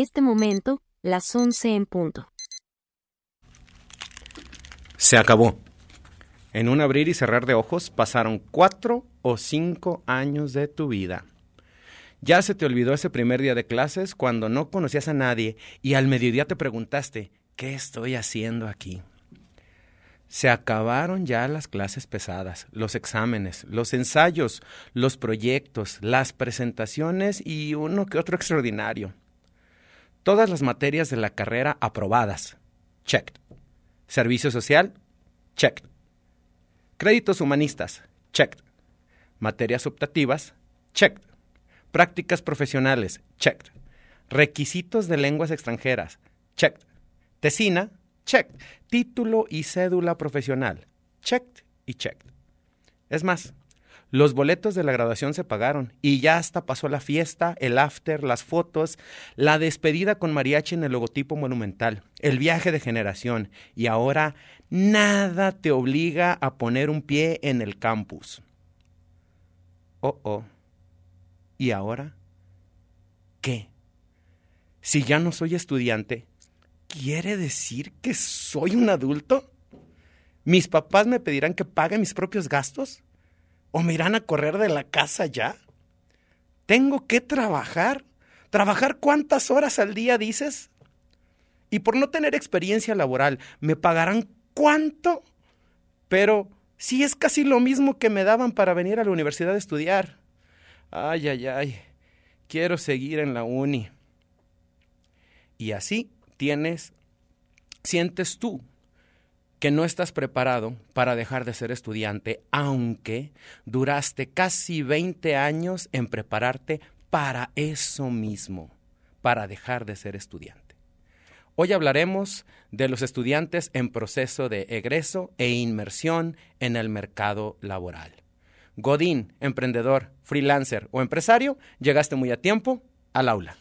este momento, las 11 en punto. Se acabó. En un abrir y cerrar de ojos pasaron cuatro o cinco años de tu vida. Ya se te olvidó ese primer día de clases cuando no conocías a nadie y al mediodía te preguntaste, ¿qué estoy haciendo aquí? Se acabaron ya las clases pesadas, los exámenes, los ensayos, los proyectos, las presentaciones y uno que otro extraordinario. Todas las materias de la carrera aprobadas. Check. Servicio social. Check. Créditos humanistas. Check. Materias optativas. Check. Prácticas profesionales. Check. Requisitos de lenguas extranjeras. Check. Tesina. Check. Título y cédula profesional. Check y check. Es más, los boletos de la graduación se pagaron y ya hasta pasó la fiesta, el after, las fotos, la despedida con mariachi en el logotipo monumental, el viaje de generación y ahora nada te obliga a poner un pie en el campus. Oh, oh. ¿Y ahora? ¿Qué? Si ya no soy estudiante, ¿quiere decir que soy un adulto? ¿Mis papás me pedirán que pague mis propios gastos? ¿O me irán a correr de la casa ya? ¿Tengo que trabajar? ¿Trabajar cuántas horas al día dices? Y por no tener experiencia laboral, ¿me pagarán cuánto? Pero si es casi lo mismo que me daban para venir a la universidad a estudiar. Ay, ay, ay, quiero seguir en la uni. Y así tienes, sientes tú que no estás preparado para dejar de ser estudiante, aunque duraste casi 20 años en prepararte para eso mismo, para dejar de ser estudiante. Hoy hablaremos de los estudiantes en proceso de egreso e inmersión en el mercado laboral. Godín, emprendedor, freelancer o empresario, llegaste muy a tiempo al aula.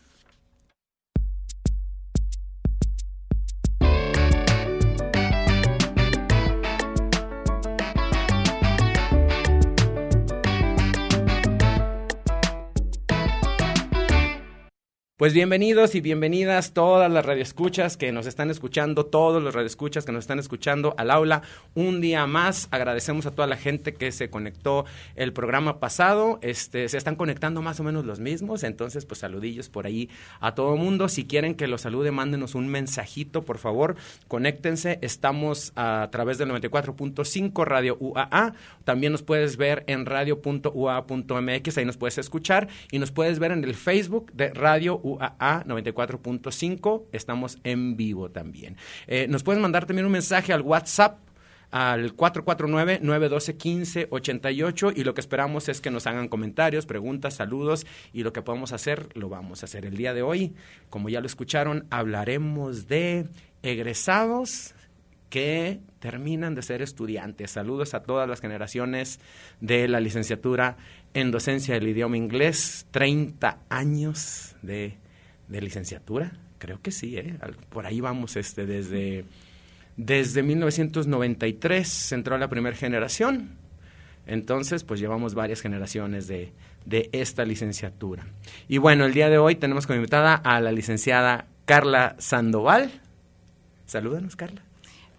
Pues bienvenidos y bienvenidas todas las radioescuchas que nos están escuchando, todos los radioescuchas que nos están escuchando al aula. Un día más, agradecemos a toda la gente que se conectó el programa pasado. Este, se están conectando más o menos los mismos, entonces pues saludillos por ahí a todo mundo. Si quieren que los salude, mándenos un mensajito, por favor. Conéctense, estamos a través del 94.5 Radio UAA. También nos puedes ver en radio.ua.mx, ahí nos puedes escuchar y nos puedes ver en el Facebook de Radio UAA 94.5. Estamos en vivo también. Eh, nos pueden mandar también un mensaje al WhatsApp al 449-912-1588 y lo que esperamos es que nos hagan comentarios, preguntas, saludos y lo que podamos hacer lo vamos a hacer el día de hoy. Como ya lo escucharon, hablaremos de egresados que terminan de ser estudiantes. Saludos a todas las generaciones de la licenciatura en docencia del idioma inglés. 30 años de, licenciatura. Creo que sí, ¿eh? por ahí vamos este, desde, desde 1993 entró la primera generación. Entonces, pues llevamos varias generaciones de, de esta licenciatura. Y bueno, el día de hoy tenemos como invitada a la licenciada Carla Sandoval. Salúdanos, Carla.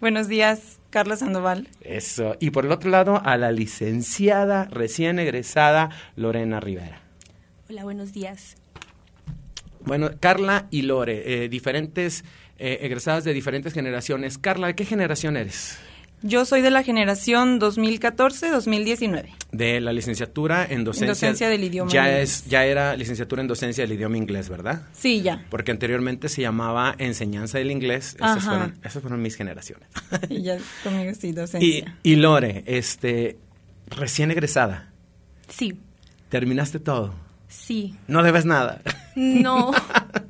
Buenos días, Carla Sandoval. Eso. Y por el otro lado, a la licenciada recién egresada Lorena Rivera. Hola, buenos días. Bueno, Carla y Lore, eh, diferentes eh, egresadas de diferentes generaciones. Carla, ¿de qué generación eres? Yo soy de la generación 2014-2019. De la licenciatura en docencia. del idioma ya inglés. Es, ya era licenciatura en docencia del idioma inglés, ¿verdad? Sí, ya. Porque anteriormente se llamaba enseñanza del inglés. Esas fueron, esas fueron, mis generaciones. y ya conmigo sí, docencia. Y, y Lore, este, recién egresada. Sí. ¿Terminaste todo? Sí. No debes nada. No.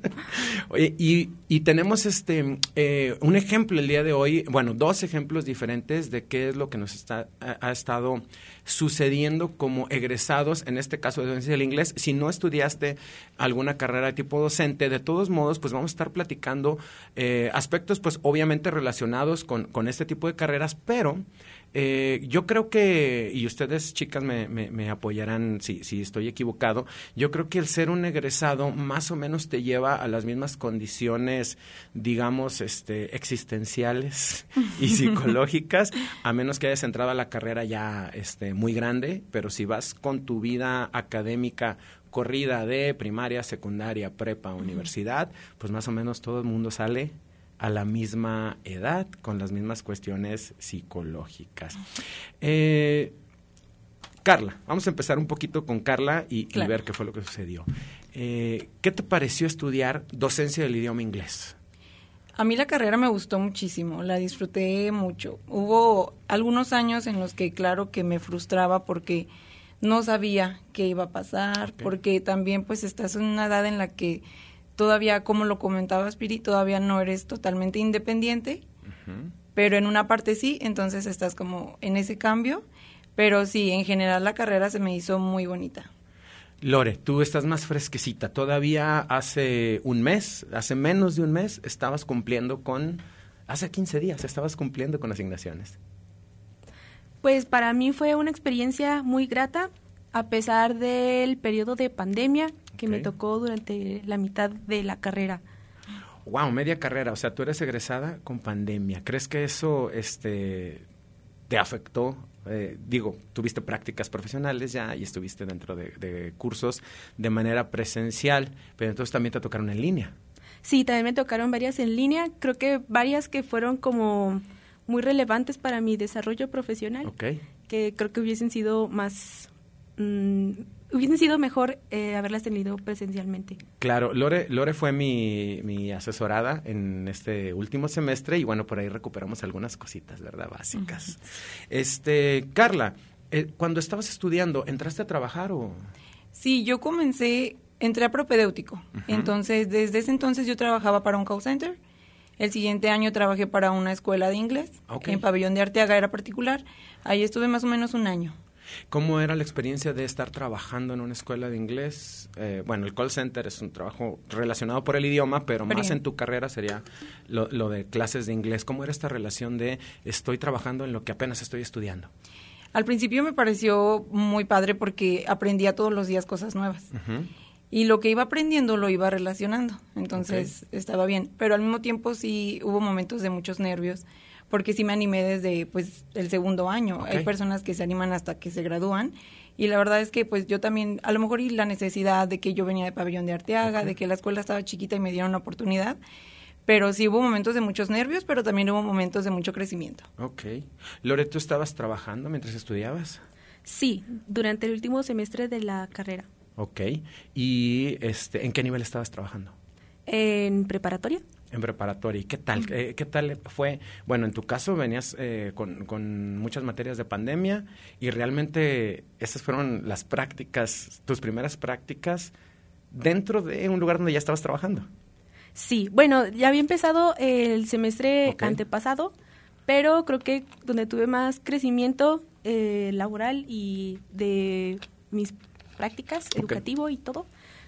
Y, y, tenemos este eh, un ejemplo el día de hoy, bueno, dos ejemplos diferentes de qué es lo que nos está, ha, estado sucediendo como egresados, en este caso de docencia del inglés. Si no estudiaste alguna carrera tipo docente, de todos modos, pues vamos a estar platicando eh, aspectos, pues obviamente relacionados con, con este tipo de carreras, pero eh, yo creo que, y ustedes chicas me, me, apoyarán si, si, estoy equivocado, yo creo que el ser un egresado más o menos te lleva a las mismas condiciones, digamos, este, existenciales y psicológicas, a menos que hayas entrado a la carrera ya este, muy grande, pero si vas con tu vida académica corrida de primaria, secundaria, prepa, universidad, pues más o menos todo el mundo sale a la misma edad, con las mismas cuestiones psicológicas. Eh, Carla, vamos a empezar un poquito con Carla y, ver qué fue lo que sucedió. Eh, ¿Qué te pareció estudiar docencia del idioma inglés? A mí la carrera me gustó muchísimo, la disfruté mucho. Hubo algunos años en los que claro que me frustraba porque no sabía qué iba a pasar, porque también pues estás en una edad en la que todavía, como lo comentaba Spiri, todavía no eres totalmente independiente, pero en una parte sí, entonces estás como en ese cambio, pero sí, en general la carrera se me hizo muy bonita. Lore, tú estás más fresquecita. Todavía hace un mes, hace menos de un mes, estabas cumpliendo con, hace 15 días, estabas cumpliendo con asignaciones. Pues para mí fue una experiencia muy grata, a pesar del periodo de pandemia que me tocó durante la mitad de la carrera. Wow, media carrera, o sea, tú eres egresada con pandemia. ¿Crees que eso este te afectó? Eh, digo, tuviste prácticas profesionales ya y estuviste dentro de, cursos de manera presencial, pero entonces también te tocaron en línea. Sí, también me tocaron varias en línea, creo que varias que fueron como muy relevantes para mi desarrollo profesional, que creo que hubiesen sido más mm, hubiesen sido mejor eh, haberlas tenido presencialmente. Claro, Lore, Lore fue mi, mi, asesorada en este último semestre y bueno, por ahí recuperamos algunas cositas, ¿verdad? Básicas. Este, Carla, eh, cuando estabas estudiando, ¿entraste a trabajar o...? Sí, yo comencé, entré a propedéutico. Entonces, desde ese entonces yo trabajaba para un call center. El siguiente año trabajé para una escuela de inglés. En Pabellón de Arteaga era particular. Ahí estuve más o menos un año. ¿Cómo era la experiencia de estar trabajando en una escuela de inglés? Eh, bueno, el call center es un trabajo relacionado por el idioma, pero más en tu carrera sería lo, de clases de inglés. ¿Cómo era esta relación de estoy trabajando en lo que apenas estoy estudiando? Al principio me pareció muy padre porque aprendía todos los días cosas nuevas. Y lo que iba aprendiendo lo iba relacionando. Entonces estaba bien. Pero al mismo tiempo sí hubo momentos de muchos nervios porque sí me animé desde pues el segundo año. Hay personas que se animan hasta que se gradúan y la verdad es que pues yo también, a lo mejor y la necesidad de que yo venía de pabellón de Arteaga, de que la escuela estaba chiquita y me dieron la oportunidad, pero sí hubo momentos de muchos nervios, pero también hubo momentos de mucho crecimiento. Ok. Lore, ¿tú estabas trabajando mientras estudiabas? Sí, durante el último semestre de la carrera. Ok. ¿Y este, en qué nivel estabas trabajando? En preparatoria en preparatoria. ¿Y qué tal? Eh, ¿Qué tal fue? Bueno, en tu caso venías eh, con, con, muchas materias de pandemia y realmente esas fueron las prácticas, tus primeras prácticas dentro de un lugar donde ya estabas trabajando. Sí, bueno, ya había empezado el semestre antepasado, pero creo que donde tuve más crecimiento eh, laboral y de mis prácticas, educativo y todo,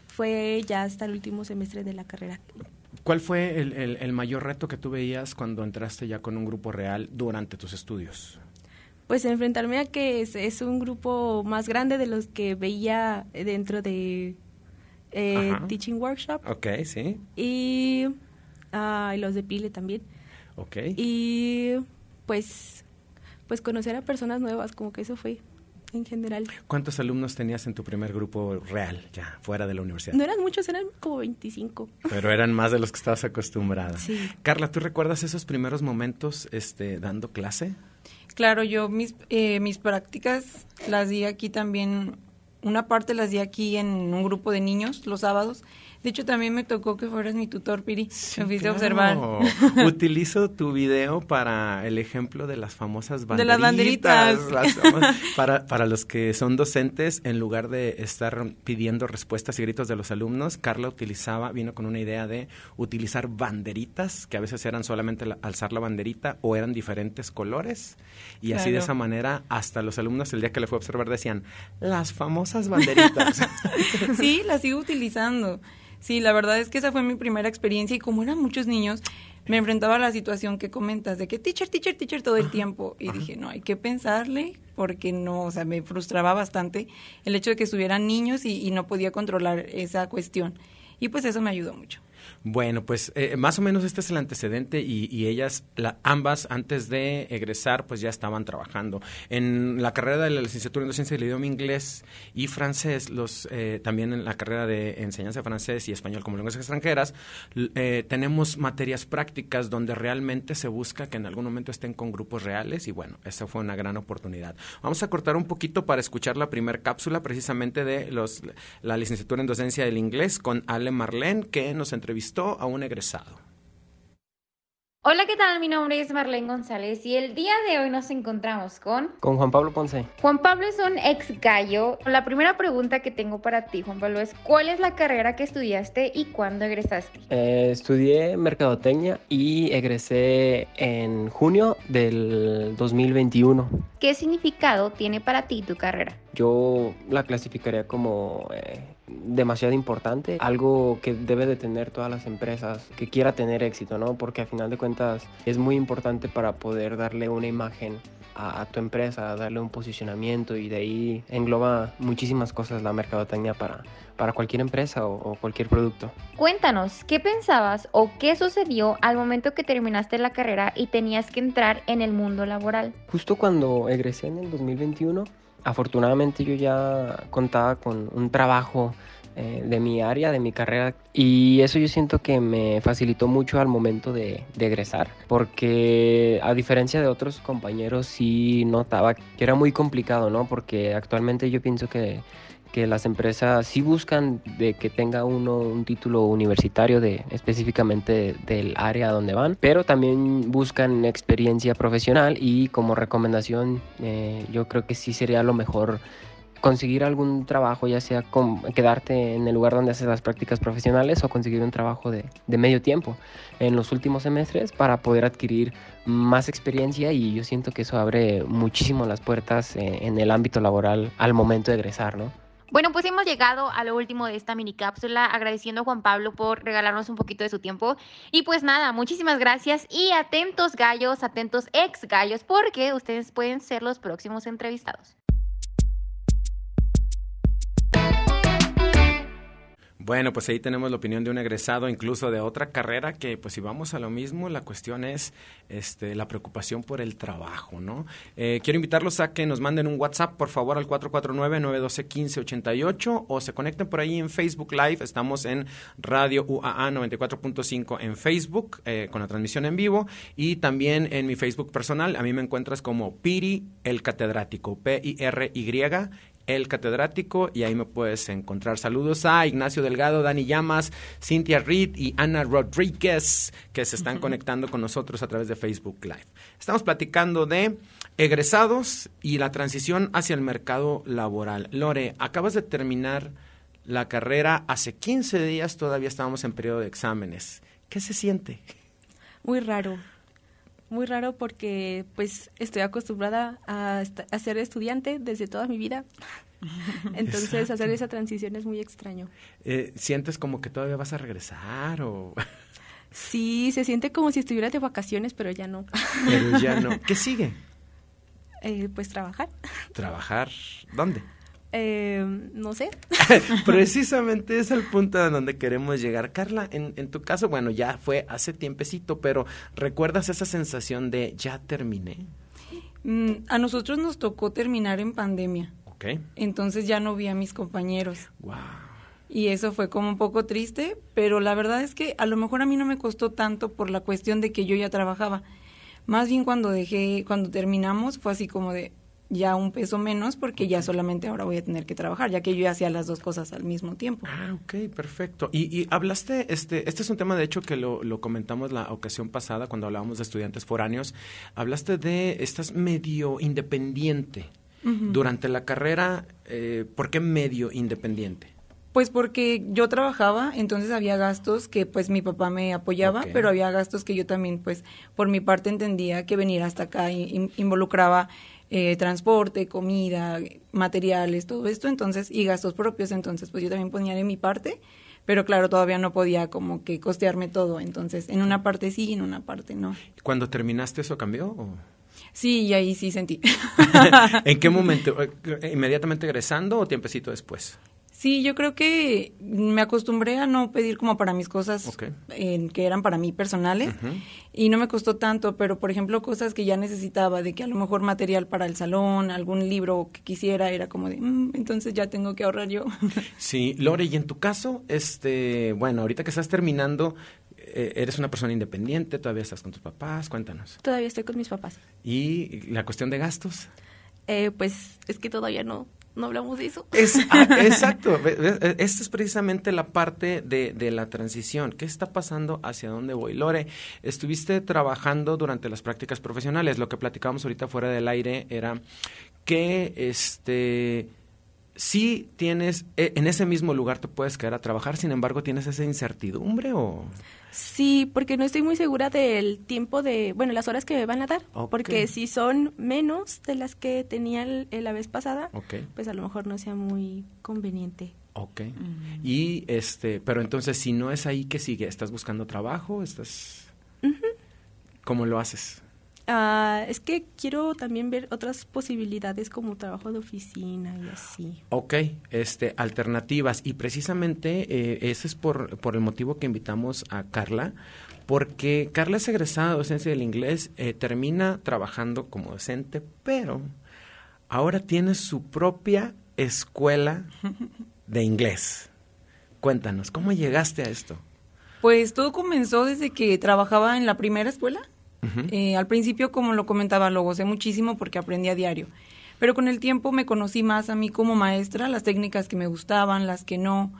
fue ya hasta el último semestre de la carrera. ¿Cuál fue el, mayor reto que tú veías cuando entraste ya con un grupo real durante tus estudios? Pues enfrentarme a que es, un grupo más grande de los que veía dentro de eh, Teaching Workshop. Ok, sí. Y los de Pile también. Ok. Y pues, pues conocer a personas nuevas, como que eso fue en general. ¿Cuántos alumnos tenías en tu primer grupo real, ya fuera de la universidad? No eran muchos, eran como 25. Pero eran más de los que estabas acostumbrada. Sí. Carla, ¿tú recuerdas esos primeros momentos este, dando clase? Claro, yo mis, eh, mis prácticas las di aquí también, una parte las di aquí en un grupo de niños los sábados, De hecho, también me tocó que fueras mi tutor, Piri. me fuiste a observar. Utilizo tu video para el ejemplo de las famosas banderitas. De las banderitas. para, para los que son docentes, en lugar de estar pidiendo respuestas y gritos de los alumnos, Carla utilizaba, vino con una idea de utilizar banderitas, que a veces eran solamente alzar la banderita o eran diferentes colores. Y así de esa manera, hasta los alumnos el día que le fue a observar decían, las famosas banderitas. sí, las sigo utilizando. Sí, la verdad es que esa fue mi primera experiencia y como eran muchos niños, me enfrentaba a la situación que comentas de que teacher, teacher, teacher todo el tiempo y dije, no, hay que pensarle porque no, o sea, me frustraba bastante el hecho de que estuvieran niños y, y no podía controlar esa cuestión. Y pues eso me ayudó mucho. Bueno, pues eh, más o menos este es el antecedente y, ellas, ambas, antes de egresar, pues ya estaban trabajando. En la carrera de la licenciatura en docencia del idioma inglés y francés, los eh, también en la carrera de enseñanza francés y español como lenguas extranjeras, eh, tenemos materias prácticas donde realmente se busca que en algún momento estén con grupos reales y bueno, esa fue una gran oportunidad. Vamos a cortar un poquito para escuchar la primera cápsula precisamente de los, la licenciatura en docencia del inglés con Ale Marlene, que nos entrevistó a un egresado. Hola, ¿qué tal? Mi nombre es Marlene González y el día de hoy nos encontramos con... Con Juan Pablo Ponce. Juan Pablo es un ex gallo. La primera pregunta que tengo para ti, Juan Pablo, es ¿cuál es la carrera que estudiaste y cuándo egresaste? Eh, estudié Mercadotecnia y egresé en junio del 2021. ¿Qué significado tiene para ti tu carrera? Yo la clasificaría como... Eh, demasiado importante, algo que debe de tener todas las empresas que quiera tener éxito, ¿no? Porque a final de cuentas es muy importante para poder darle una imagen a, tu empresa, darle un posicionamiento y de ahí engloba muchísimas cosas la mercadotecnia para, para cualquier empresa o, cualquier producto. Cuéntanos, ¿qué pensabas o qué sucedió al momento que terminaste la carrera y tenías que entrar en el mundo laboral? Justo cuando egresé en el 2021, afortunadamente yo ya contaba con un trabajo eh, de mi área, de mi carrera y eso yo siento que me facilitó mucho al momento de, de, egresar porque a diferencia de otros compañeros sí notaba que era muy complicado, ¿no? Porque actualmente yo pienso que que las empresas sí buscan de que tenga uno un título universitario de específicamente del área donde van, pero también buscan experiencia profesional y como recomendación eh, yo creo que sí sería lo mejor conseguir algún trabajo, ya sea quedarte en el lugar donde haces las prácticas profesionales o conseguir un trabajo de, de, medio tiempo en los últimos semestres para poder adquirir más experiencia y yo siento que eso abre muchísimo las puertas en, eh, en el ámbito laboral al momento de egresar, ¿no? Bueno, pues hemos llegado a lo último de esta mini cápsula, agradeciendo a Juan Pablo por regalarnos un poquito de su tiempo. Y pues nada, muchísimas gracias y atentos gallos, atentos ex gallos, porque ustedes pueden ser los próximos entrevistados. Bueno, pues ahí tenemos la opinión de un egresado, incluso de otra carrera, que pues si vamos a lo mismo, la cuestión es este, la preocupación por el trabajo, ¿no? Eh, quiero invitarlos a que nos manden un WhatsApp, por favor, al 449-912-1588 o se conecten por ahí en Facebook Live. Estamos en Radio UAA 94.5 en Facebook eh, con la transmisión en vivo y también en mi Facebook personal. A mí me encuentras como Piri el Catedrático, P-I-R-Y el catedrático y ahí me puedes encontrar. Saludos a Ignacio Delgado, Dani Llamas, Cintia Reed y Ana Rodríguez que se están conectando con nosotros a través de Facebook Live. Estamos platicando de egresados y la transición hacia el mercado laboral. Lore, acabas de terminar la carrera hace 15 días, todavía estábamos en periodo de exámenes. ¿Qué se siente? Muy raro, muy raro porque pues estoy acostumbrada a, ser estudiante desde toda mi vida. Entonces hacer esa transición es muy extraño. Eh, ¿Sientes como que todavía vas a regresar o...? Sí, se siente como si estuviera de vacaciones, pero ya no. Pero ya no. ¿Qué sigue? Eh, pues trabajar. ¿Trabajar? ¿Dónde? Eh, no sé. Precisamente es el punto a donde queremos llegar. Carla, en, en, tu caso, bueno, ya fue hace tiempecito, pero ¿recuerdas esa sensación de ya terminé? Mm, a nosotros nos tocó terminar en pandemia. Ok. Entonces ya no vi a mis compañeros. Wow. Y eso fue como un poco triste, pero la verdad es que a lo mejor a mí no me costó tanto por la cuestión de que yo ya trabajaba. Más bien cuando dejé, cuando terminamos, fue así como de, ya un peso menos porque ya solamente ahora voy a tener que trabajar, ya que yo ya hacía las dos cosas al mismo tiempo. Ah, ok, perfecto. Y, y hablaste, este, este es un tema de hecho que lo, lo, comentamos la ocasión pasada cuando hablábamos de estudiantes foráneos, hablaste de, estás medio independiente. Durante la carrera, eh, ¿por qué medio independiente? Pues porque yo trabajaba, entonces había gastos que pues mi papá me apoyaba, pero había gastos que yo también pues por mi parte entendía que venir hasta acá involucraba eh, transporte, comida, materiales, todo esto, entonces, y gastos propios, entonces pues yo también ponía de mi parte, pero claro, todavía no podía como que costearme todo, entonces en una parte sí y en una parte no. ¿Cuando terminaste eso cambió? Sí, y ahí sí sentí. ¿En qué momento? ¿Inmediatamente egresando o tiempecito después? Sí, yo creo que me acostumbré a no pedir como para mis cosas que eran para mí personales y no me costó tanto, pero por ejemplo cosas que ya necesitaba, de que a lo mejor material para el salón, algún libro que quisiera, era como de, mm, entonces ya tengo que ahorrar yo. Sí, Lore, y en tu caso, este, bueno, ahorita que estás terminando, eh, eres una persona independiente, todavía estás con tus papás, cuéntanos. Todavía estoy con mis papás. ¿Y la cuestión de gastos? Eh, pues es que todavía no, no hablamos de eso. Es, ah, exacto. Esta es precisamente la parte de, de, la transición. ¿Qué está pasando? ¿Hacia dónde voy? Lore, estuviste trabajando durante las prácticas profesionales. Lo que platicábamos ahorita fuera del aire era que este sí tienes, e, en ese mismo lugar te puedes quedar a trabajar, sin embargo, ¿tienes esa incertidumbre o...? Sí, porque no estoy muy segura del tiempo de, bueno, las horas que me van a dar, porque si son menos de las que tenía la vez pasada, pues a lo mejor no sea muy conveniente. Ok. Y este, pero entonces si no es ahí, ¿qué sigue? ¿Estás buscando trabajo? ¿Estás...? ¿Cómo lo haces? Ah, es que quiero también ver otras posibilidades como trabajo de oficina y así. Ok, este, alternativas. Y precisamente eh, ese es por, por el motivo que invitamos a Carla, porque Carla es egresada de docencia del inglés, eh, termina trabajando como docente, pero ahora tiene su propia escuela de inglés. Cuéntanos, ¿cómo llegaste a esto? Pues todo comenzó desde que trabajaba en la primera escuela eh, al principio, como lo comentaba, lo gocé muchísimo porque aprendí a diario. Pero con el tiempo me conocí más a mí como maestra, las técnicas que me gustaban, las que no.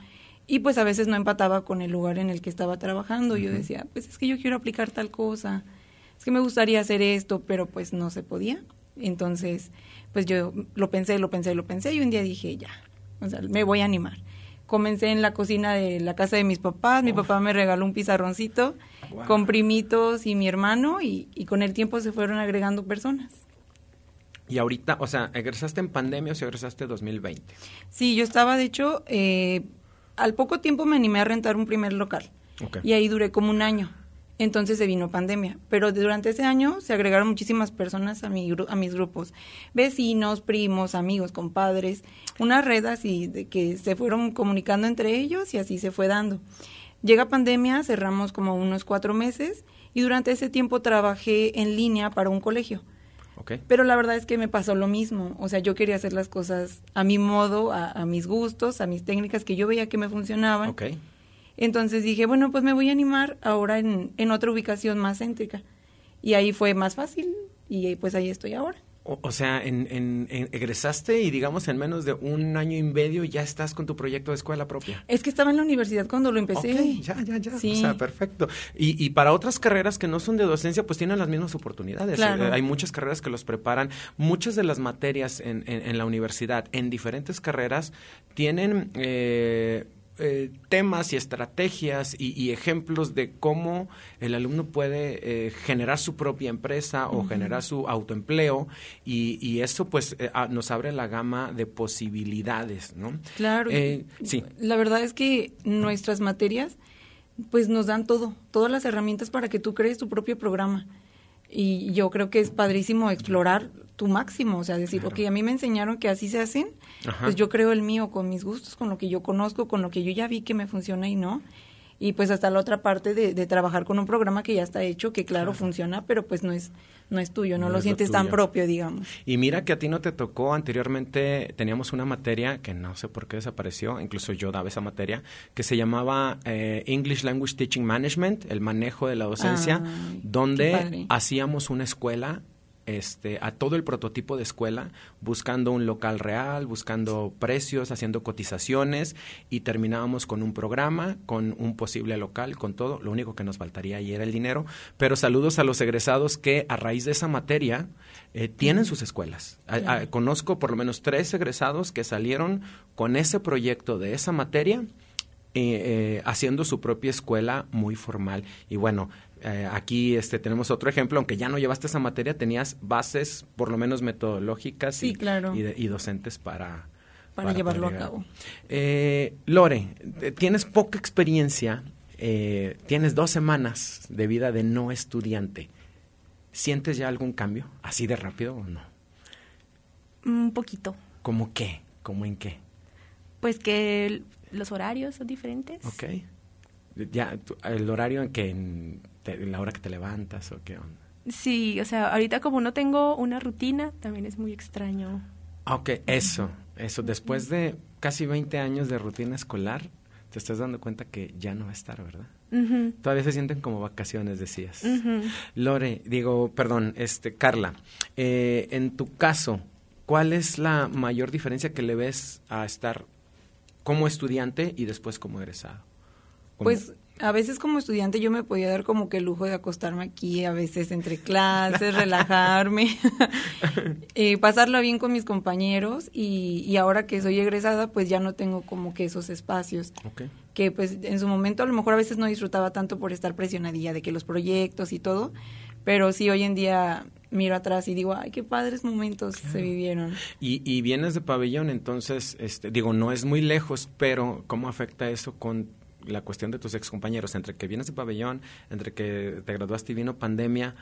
Y pues a veces no empataba con el lugar en el que estaba trabajando. Yo decía, pues es que yo quiero aplicar tal cosa, es que me gustaría hacer esto, pero pues no se podía. Entonces, pues yo lo pensé, lo pensé, lo pensé y un día dije, ya, o sea, me voy a animar. Comencé en la cocina de la casa de mis papás, mi papá me regaló un pizarroncito con primitos y mi hermano y, con el tiempo se fueron agregando personas. Y ahorita, o sea, ¿egresaste en pandemia o si egresaste en 2020? Sí, yo estaba, de hecho, eh, al poco tiempo me animé a rentar un primer local. Y ahí duré como un año. Entonces se vino pandemia. Pero durante ese año se agregaron muchísimas personas a, mi, a mis grupos. Vecinos, primos, amigos, compadres. Una red así de que se fueron comunicando entre ellos y así se fue dando. Llega pandemia, cerramos como unos cuatro meses y durante ese tiempo trabajé en línea para un colegio. Pero la verdad es que me pasó lo mismo. O sea, yo quería hacer las cosas a mi modo, a, mis gustos, a mis técnicas que yo veía que me funcionaban. Entonces dije, bueno, pues me voy a animar ahora en, en otra ubicación más céntrica. Y ahí fue más fácil y pues ahí estoy ahora. O, sea, en, egresaste y digamos en menos de un año y medio ya estás con tu proyecto de escuela propia. Es que estaba en la universidad cuando lo empecé. ya, ya, ya. O sea, perfecto. Y, y, para otras carreras que no son de docencia, pues tienen las mismas oportunidades. Eh, hay muchas carreras que los preparan. Muchas de las materias en, en la universidad, en diferentes carreras, tienen... Eh, eh, temas y estrategias y, ejemplos de cómo el alumno puede eh, generar su propia empresa o generar su autoempleo y, eso pues eh, nos abre la gama de posibilidades, ¿no? Claro. sí. La verdad es que nuestras materias pues nos dan todo, todas las herramientas para que tú crees tu propio programa. Y yo creo que es padrísimo explorar tu máximo, o sea, decir, ok, a mí me enseñaron que así se hacen, pues yo creo el mío con mis gustos, con lo que yo conozco, con lo que yo ya vi que me funciona y no. Y pues hasta la otra parte de, trabajar con un programa que ya está hecho, que claro, funciona, pero pues no es no es tuyo, no, lo sientes tan propio, digamos. Y mira que a ti no te tocó, anteriormente teníamos una materia que no sé por qué desapareció, incluso yo daba esa materia, que se llamaba eh, English Language Teaching Management, el manejo de la docencia, donde hacíamos una escuela este, a todo el prototipo de escuela, buscando un local real, buscando precios, haciendo cotizaciones y terminábamos con un programa, con un posible local, con todo. Lo único que nos faltaría ahí era el dinero. Pero saludos a los egresados que a raíz de esa materia eh, tienen sus escuelas. conozco por lo menos tres egresados que salieron con ese proyecto de esa materia. Eh, haciendo su propia escuela muy formal. Y bueno, eh, aquí este, tenemos otro ejemplo, aunque ya no llevaste esa materia, tenías bases por lo menos metodológicas y, y, docentes para, para, llevarlo a cabo. Eh, Lore, tienes poca experiencia, eh, tienes dos semanas de vida de no estudiante. ¿Sientes ya algún cambio? ¿Así de rápido o no? Un poquito. ¿Cómo qué? ¿Cómo en qué? Pues que los horarios son diferentes. Ok. Ya, el horario en que la hora que te levantas o qué onda. Sí, o sea, ahorita como no tengo una rutina, también es muy extraño. Ok, eso, eso. Después de casi 20 años de rutina escolar, te estás dando cuenta que ya no va a estar, ¿verdad? Todavía se sienten como vacaciones, decías. Lore, digo, perdón, este, Carla, eh, en tu caso, ¿cuál es la mayor diferencia que le ves a estar como estudiante y después como egresado? Pues a veces como estudiante yo me podía dar como que el lujo de acostarme aquí, a veces entre clases, relajarme, eh, pasarlo bien con mis compañeros y, y, ahora que soy egresada pues ya no tengo como que esos espacios. Que pues en su momento a lo mejor a veces no disfrutaba tanto por estar presionadilla de que los proyectos y todo, pero sí hoy en día miro atrás y digo, ay, qué padres momentos se vivieron. Y, y vienes de pabellón, entonces, este, digo, no es muy lejos, pero ¿cómo afecta eso con la cuestión de tus excompañeros, entre que vienes de pabellón, entre que te graduaste y vino pandemia,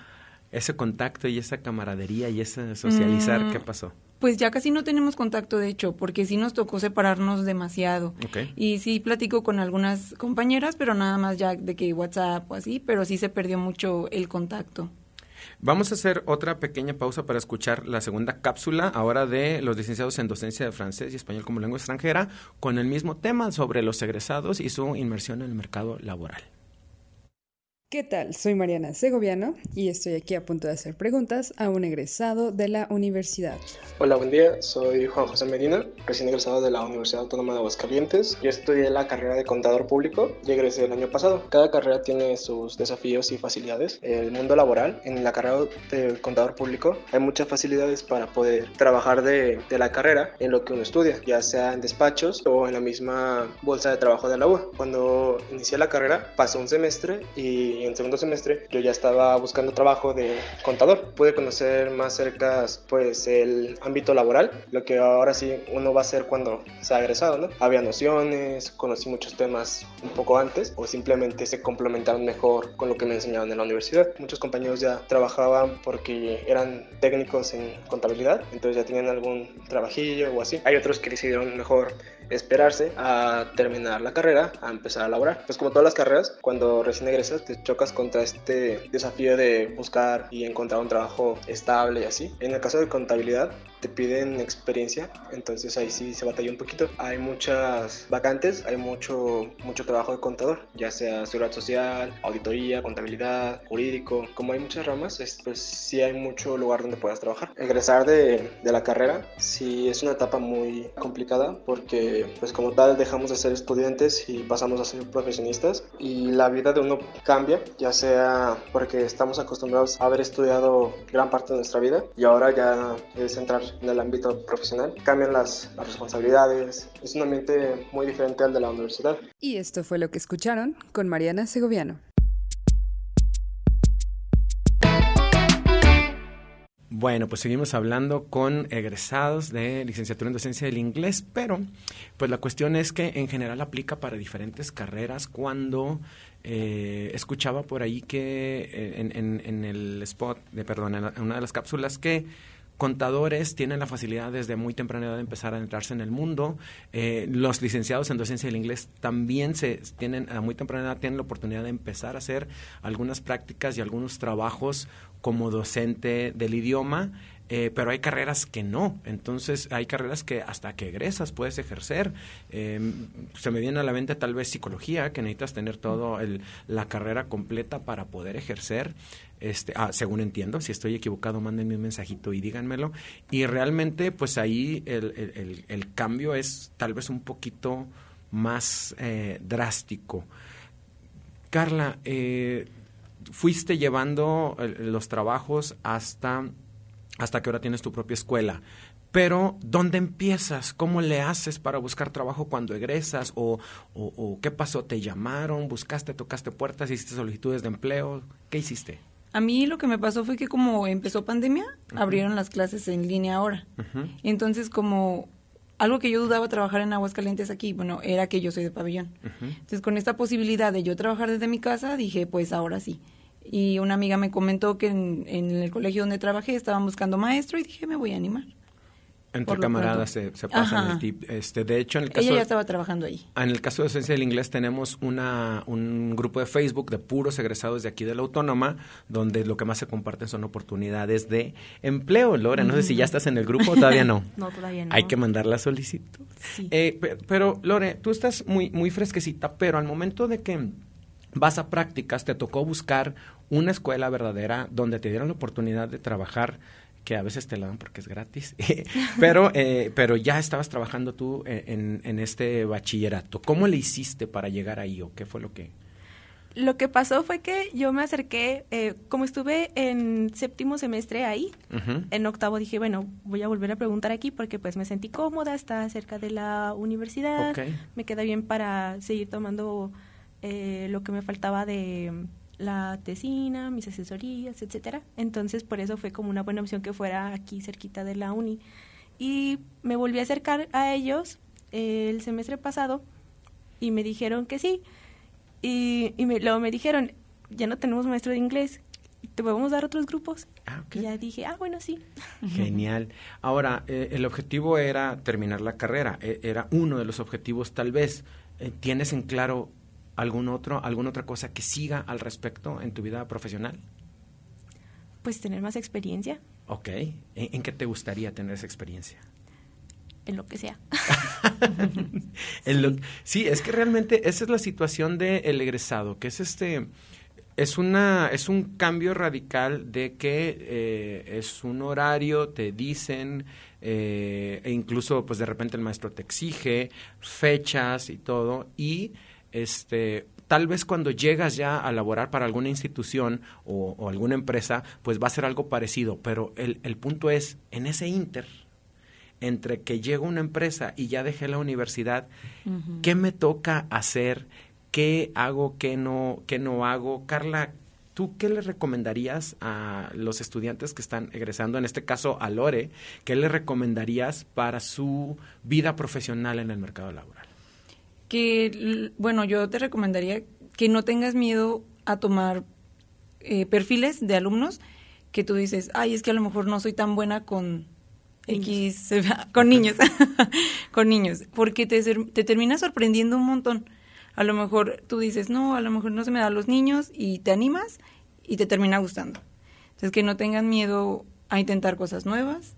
ese contacto y esa camaradería y ese socializar, mm, ¿qué pasó? Pues ya casi no tenemos contacto, de hecho, porque sí nos tocó separarnos demasiado. Y sí platico con algunas compañeras, pero nada más ya de que WhatsApp o así, pero sí se perdió mucho el contacto. Vamos a hacer otra pequeña pausa para escuchar la segunda cápsula, ahora de los licenciados en docencia de francés y español como lengua extranjera, con el mismo tema sobre los egresados y su inmersión en el mercado laboral. ¿Qué tal? Soy Mariana Segoviano y estoy aquí a punto de hacer preguntas a un egresado de la universidad. Hola, buen día. Soy Juan José Medina, recién egresado de la Universidad Autónoma de Aguascalientes. Yo estudié la carrera de contador público y egresé el año pasado. Cada carrera tiene sus desafíos y facilidades. El mundo laboral, en la carrera de contador público, hay muchas facilidades para poder trabajar de, de la carrera en lo que uno estudia, ya sea en despachos o en la misma bolsa de trabajo de la UA. Cuando inicié la carrera, pasó un semestre y en segundo semestre yo ya estaba buscando trabajo de contador. Pude conocer más cerca pues el ámbito laboral, lo que ahora sí uno va a hacer cuando se ha egresado, ¿no? Había nociones, conocí muchos temas un poco antes o simplemente se complementaron mejor con lo que me enseñaban en la universidad. Muchos compañeros ya trabajaban porque eran técnicos en contabilidad, entonces ya tenían algún trabajillo o así. Hay otros que decidieron mejor esperarse a terminar la carrera, a empezar a laborar. Pues como todas las carreras, cuando recién egresas te chocas contra este desafío de buscar y encontrar un trabajo estable y así. En el caso de contabilidad, te piden experiencia, entonces ahí sí se batalla un poquito. Hay muchas vacantes, hay mucho, mucho trabajo de contador, ya sea seguridad social, auditoría, contabilidad, jurídico. Como hay muchas ramas, pues sí hay mucho lugar donde puedas trabajar. Egresar de, de la carrera sí es una etapa muy complicada porque pues como tal dejamos de ser estudiantes y pasamos a ser profesionistas y la vida de uno cambia, ya sea porque estamos acostumbrados a haber estudiado gran parte de nuestra vida y ahora ya es entrar en el ámbito profesional. Cambian las, las responsabilidades, es un ambiente muy diferente al de la universidad. Y esto fue lo que escucharon con Mariana Segoviano. Bueno, pues seguimos hablando con egresados de licenciatura en docencia del inglés, pero pues la cuestión es que en general aplica para diferentes carreras. Cuando eh, escuchaba por ahí que eh, en, en, el spot, de, perdón, en una de las cápsulas que contadores tienen la facilidad desde muy temprana edad de empezar a entrarse en el mundo. Eh, los licenciados en docencia del inglés también se tienen a muy temprana edad tienen la oportunidad de empezar a hacer algunas prácticas y algunos trabajos como docente del idioma. eh, pero hay carreras que no. Entonces, hay carreras que hasta que egresas puedes ejercer. Em, se me viene a la mente tal vez psicología, que necesitas tener todo la carrera completa para poder ejercer. Este, ah, según entiendo, si estoy equivocado, mándenme un mensajito y díganmelo. Y realmente, pues ahí el, cambio es tal vez un poquito más eh, drástico. Carla, eh, fuiste llevando eh, los trabajos hasta, hasta que ahora tienes tu propia escuela. Pero, ¿dónde empiezas? ¿Cómo le haces para buscar trabajo cuando egresas? ¿O, o qué pasó? ¿Te llamaron? ¿Buscaste, tocaste puertas? ¿Hiciste solicitudes de empleo? ¿Qué hiciste? A mí lo que me pasó fue que como empezó pandemia, abrieron las clases en línea ahora. Entonces, como algo que yo dudaba trabajar en Aguascalientes aquí, bueno, era que yo soy de pabellón. Entonces, con esta posibilidad de yo trabajar desde mi casa, dije, pues ahora sí. Y una amiga me comentó que en, en el colegio donde trabajé estaban buscando maestro y dije, me voy a animar. Entre camaradas se, se, pasan el tip. Este, de hecho, en el caso... Ella ya estaba trabajando ahí. En el caso de Docencia del Inglés tenemos una, un grupo de Facebook de puros egresados de aquí de la Autónoma, donde lo que más se comparten son oportunidades de empleo. Lore, no sé si ya estás en el grupo o todavía no. no, todavía no. Hay que mandar la solicitud. Sí. Eh, pero, Lore, tú estás muy, muy fresquecita, pero al momento de que vas a prácticas, te tocó buscar una escuela verdadera donde te dieran la oportunidad de trabajar que a veces te la dan porque es gratis, pero, eh, pero ya estabas trabajando tú en, en, este bachillerato. ¿Cómo le hiciste para llegar ahí o qué fue lo que...? Lo que pasó fue que yo me acerqué, eh, como estuve en séptimo semestre ahí, en octavo dije, bueno, voy a volver a preguntar aquí porque pues me sentí cómoda, está cerca de la universidad, me queda bien para seguir tomando eh, lo que me faltaba de la tesina, mis asesorías, etcétera. Entonces, por eso fue como una buena opción que fuera aquí cerquita de la uni. Y me volví a acercar a ellos el semestre pasado y me dijeron que sí. Y, y luego me dijeron, ya no tenemos maestro de inglés, ¿te podemos dar otros grupos? Ah, Y ya dije, ah, bueno, sí. Genial. Ahora, eh, el objetivo era terminar la carrera, e, era uno de los objetivos tal vez. Eh, ¿Tienes en claro algún otro, alguna otra cosa que siga al respecto en tu vida profesional? Pues tener más experiencia. Ok. ¿En, qué te gustaría tener esa experiencia? En lo que sea. sí. es que realmente esa es la situación del egresado, que es este es una es un cambio radical de que eh, es un horario te dicen eh, e incluso pues de repente el maestro te exige fechas y todo y este, tal vez cuando llegas ya a laborar para alguna institución o, alguna empresa, pues va a ser algo parecido, pero el, punto es, en ese inter, entre que llego a una empresa y ya dejé la universidad, ¿qué me toca hacer? ¿Qué hago? ¿Qué no, qué no hago? Carla, ¿tú qué le recomendarías a los estudiantes que están egresando, en este caso a Lore, qué le recomendarías para su vida profesional en el mercado laboral? Que, bueno, yo te recomendaría que no tengas miedo a tomar eh, perfiles de alumnos que tú dices, ay, es que a lo mejor no soy tan buena con X, con niños, con niños, porque te, te termina sorprendiendo un montón. A lo mejor tú dices, no, a lo mejor no se me dan los niños y te animas y te termina gustando. Entonces, que no tengan miedo a intentar cosas nuevas,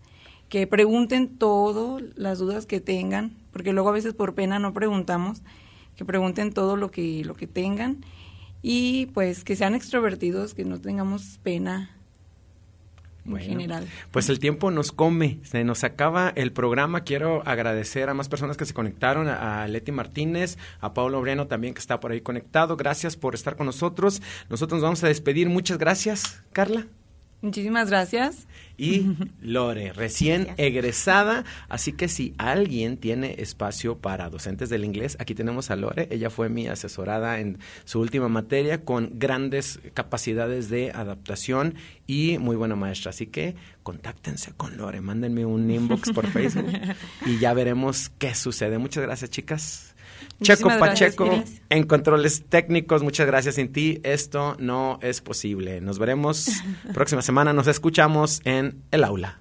que pregunten todo, las dudas que tengan, porque luego a veces por pena no preguntamos, que pregunten todo lo que, lo que tengan y pues que sean extrovertidos, que no tengamos pena en general. Pues el tiempo nos come, se nos acaba el programa. Quiero agradecer a más personas que se conectaron, a Leti Martínez, a Pablo Obreno también que está por ahí conectado. Gracias por estar con nosotros. Nosotros nos vamos a despedir. Muchas gracias, Carla. Muchísimas gracias. Y Lore, recién egresada, así que si alguien tiene espacio para docentes del inglés, aquí tenemos a Lore, ella fue mi asesorada en su última materia con grandes capacidades de adaptación y muy buena maestra, así que contáctense con Lore, mándenme un inbox por Facebook y ya veremos qué sucede. Muchas gracias, chicas. Checo Pacheco en controles técnicos. Muchas gracias sin ti. Esto no es posible. Nos veremos próxima semana. Nos escuchamos en el aula.